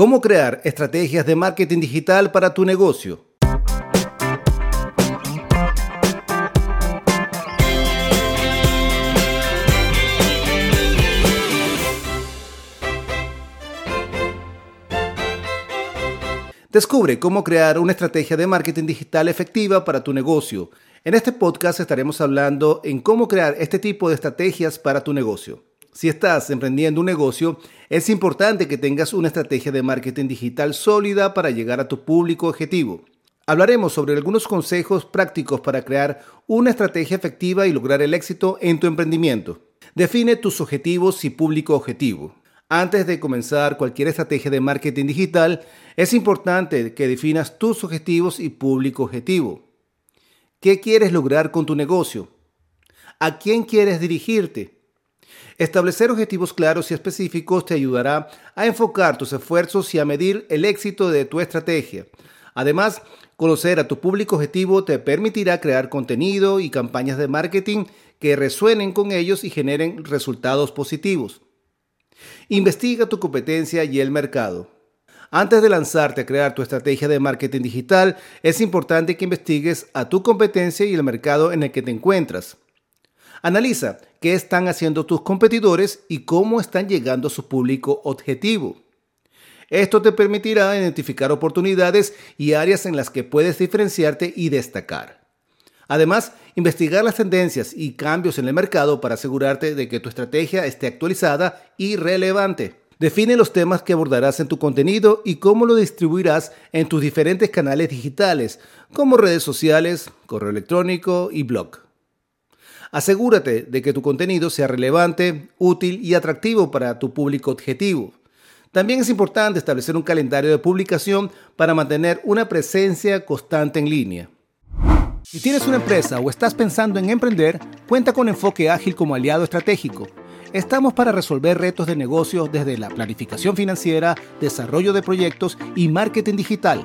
¿Cómo crear estrategias de marketing digital para tu negocio? Descubre cómo crear una estrategia de marketing digital efectiva para tu negocio. En este podcast estaremos hablando en cómo crear este tipo de estrategias para tu negocio. Si estás emprendiendo un negocio, es importante que tengas una estrategia de marketing digital sólida para llegar a tu público objetivo. Hablaremos sobre algunos consejos prácticos para crear una estrategia efectiva y lograr el éxito en tu emprendimiento. Define tus objetivos y público objetivo. Antes de comenzar cualquier estrategia de marketing digital, es importante que definas tus objetivos y público objetivo. ¿Qué quieres lograr con tu negocio? ¿A quién quieres dirigirte? Establecer objetivos claros y específicos te ayudará a enfocar tus esfuerzos y a medir el éxito de tu estrategia. Además, conocer a tu público objetivo te permitirá crear contenido y campañas de marketing que resuenen con ellos y generen resultados positivos. Investiga tu competencia y el mercado. Antes de lanzarte a crear tu estrategia de marketing digital, es importante que investigues a tu competencia y el mercado en el que te encuentras. Analiza qué están haciendo tus competidores y cómo están llegando a su público objetivo. Esto te permitirá identificar oportunidades y áreas en las que puedes diferenciarte y destacar. Además, investigar las tendencias y cambios en el mercado para asegurarte de que tu estrategia esté actualizada y relevante. Define los temas que abordarás en tu contenido y cómo lo distribuirás en tus diferentes canales digitales, como redes sociales, correo electrónico y blog. Asegúrate de que tu contenido sea relevante, útil y atractivo para tu público objetivo. También es importante establecer un calendario de publicación para mantener una presencia constante en línea. Si tienes una empresa o estás pensando en emprender, cuenta con Enfoque Ágil como aliado estratégico. Estamos para resolver retos de negocios desde la planificación financiera, desarrollo de proyectos y marketing digital.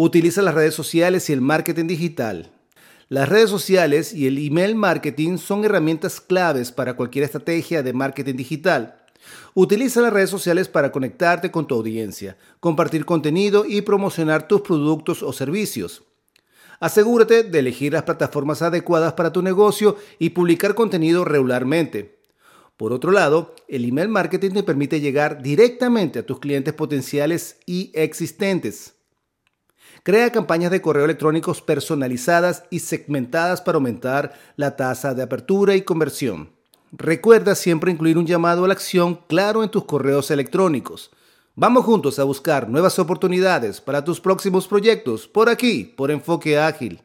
Utiliza las redes sociales y el marketing digital. Las redes sociales y el email marketing son herramientas claves para cualquier estrategia de marketing digital. Utiliza las redes sociales para conectarte con tu audiencia, compartir contenido y promocionar tus productos o servicios. Asegúrate de elegir las plataformas adecuadas para tu negocio y publicar contenido regularmente. Por otro lado, el email marketing te permite llegar directamente a tus clientes potenciales y existentes. Crea campañas de correo electrónicos personalizadas y segmentadas para aumentar la tasa de apertura y conversión. Recuerda siempre incluir un llamado a la acción claro en tus correos electrónicos. Vamos juntos a buscar nuevas oportunidades para tus próximos proyectos por aquí, por Enfoque Ágil.